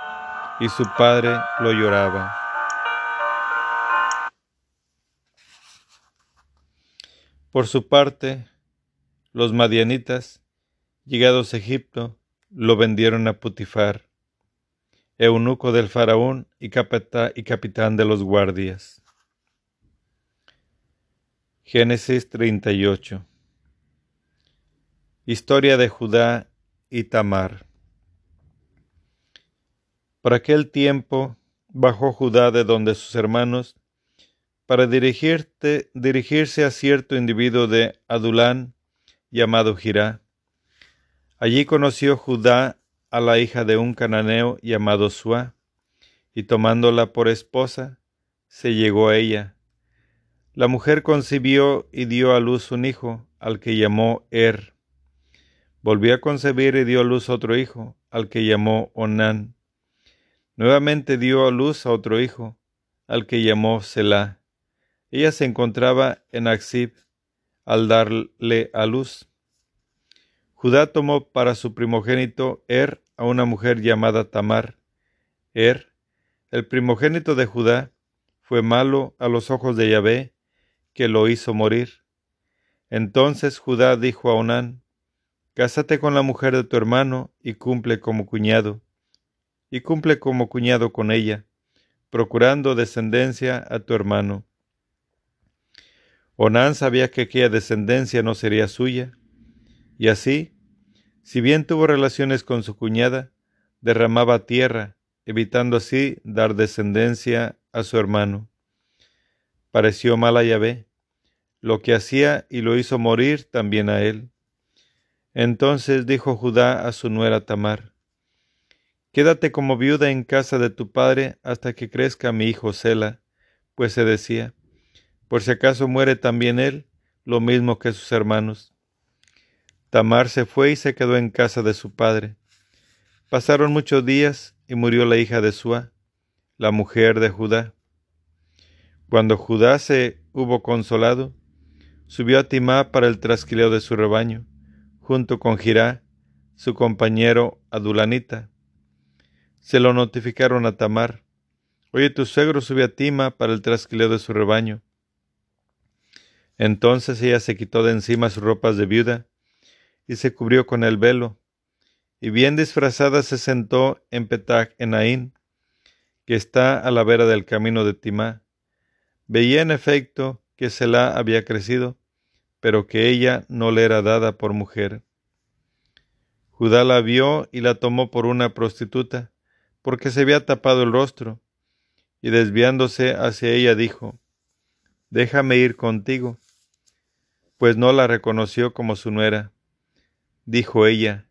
y su padre lo lloraba. Por su parte, los madianitas, llegados a Egipto, lo vendieron a Putifar, eunuco del faraón y, y capitán de los guardias. Génesis 38 Historia de Judá y Tamar. Por aquel tiempo bajó Judá de donde sus hermanos para dirigirse a cierto individuo de Adulán llamado Girá. Allí conoció Judá a la hija de un cananeo llamado Suá, y tomándola por esposa, se llegó a ella. La mujer concibió y dio a luz un hijo, al que llamó Er. Volvió a concebir y dio a luz otro hijo, al que llamó Onán. Nuevamente dio a luz a otro hijo, al que llamó Selah. Ella se encontraba en Axib al darle a luz. Judá tomó para su primogénito Er a una mujer llamada Tamar. Er, el primogénito de Judá, fue malo a los ojos de Yahvé, que lo hizo morir. Entonces Judá dijo a Onán, Cásate con la mujer de tu hermano y cumple como cuñado, y cumple como cuñado con ella, procurando descendencia a tu hermano. Onán sabía que aquella descendencia no sería suya, y así, si bien tuvo relaciones con su cuñada, derramaba tierra, evitando así dar descendencia a su hermano. Pareció mal a Yahvé, lo que hacía y lo hizo morir también a él. Entonces dijo Judá a su nuera Tamar, Quédate como viuda en casa de tu padre hasta que crezca mi hijo Sela, pues se decía, por si acaso muere también él, lo mismo que sus hermanos. Tamar se fue y se quedó en casa de su padre. Pasaron muchos días y murió la hija de Sua, la mujer de Judá. Cuando Judá se hubo consolado, subió a Timá para el trasquileo de su rebaño junto con Girá, su compañero adulanita. Se lo notificaron a Tamar. Oye, tu suegro sube a Tima para el trasquileo de su rebaño. Entonces ella se quitó de encima sus ropas de viuda y se cubrió con el velo, y bien disfrazada se sentó en Petach Enaín, que está a la vera del camino de Timá. Veía en efecto que Selah había crecido, pero que ella no le era dada por mujer. Judá la vio y la tomó por una prostituta, porque se había tapado el rostro, y desviándose hacia ella dijo, Déjame ir contigo, pues no la reconoció como su nuera. Dijo ella,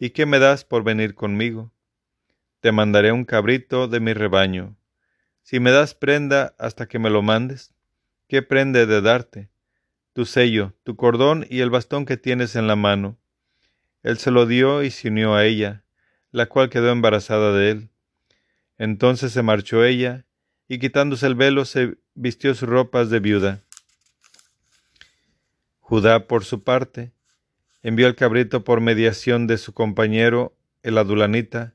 ¿Y qué me das por venir conmigo? Te mandaré un cabrito de mi rebaño. Si me das prenda hasta que me lo mandes, ¿qué prende de darte? Tu sello, tu cordón y el bastón que tienes en la mano. Él se lo dio y se unió a ella, la cual quedó embarazada de él. Entonces se marchó ella, y quitándose el velo se vistió sus ropas de viuda. Judá, por su parte, envió al cabrito por mediación de su compañero, el adulanita,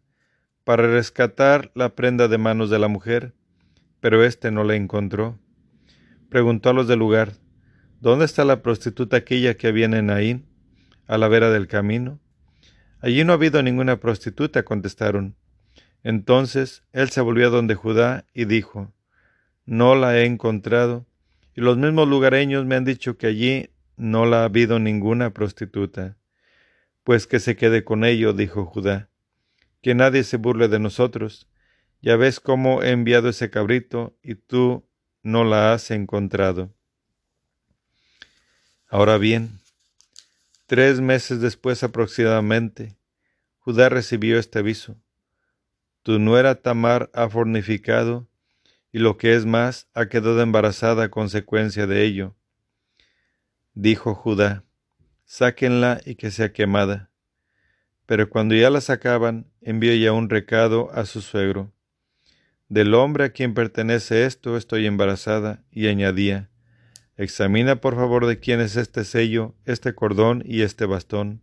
para rescatar la prenda de manos de la mujer, pero éste no la encontró. Preguntó a los del lugar, ¿Dónde está la prostituta aquella que había en a la vera del camino? Allí no ha habido ninguna prostituta, contestaron. Entonces él se volvió a donde Judá y dijo, No la he encontrado, y los mismos lugareños me han dicho que allí no la ha habido ninguna prostituta. Pues que se quede con ello, dijo Judá, que nadie se burle de nosotros. Ya ves cómo he enviado ese cabrito y tú no la has encontrado. Ahora bien, Tres meses después aproximadamente, Judá recibió este aviso. Tu nuera Tamar ha fornificado y lo que es más, ha quedado embarazada a consecuencia de ello. Dijo Judá, sáquenla y que sea quemada. Pero cuando ya la sacaban, envió ya un recado a su suegro. Del hombre a quien pertenece esto estoy embarazada, y añadía, Examina por favor de quién es este sello, este cordón y este bastón.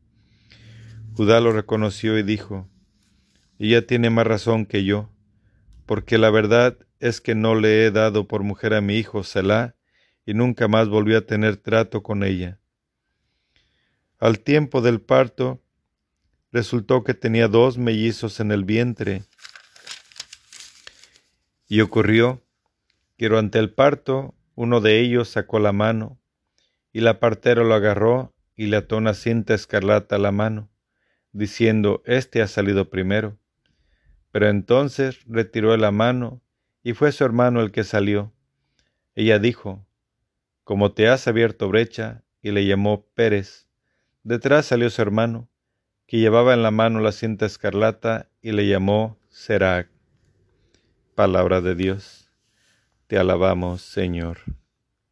Judá lo reconoció y dijo, Ella tiene más razón que yo, porque la verdad es que no le he dado por mujer a mi hijo Selah, y nunca más volví a tener trato con ella. Al tiempo del parto, resultó que tenía dos mellizos en el vientre, y ocurrió que durante el parto uno de ellos sacó la mano, y la partera lo agarró y le ató una cinta escarlata a la mano, diciendo, Este ha salido primero. Pero entonces retiró la mano, y fue su hermano el que salió. Ella dijo, Como te has abierto brecha, y le llamó Pérez. Detrás salió su hermano, que llevaba en la mano la cinta escarlata, y le llamó Serac. Palabra de Dios. Te alabamos, Señor.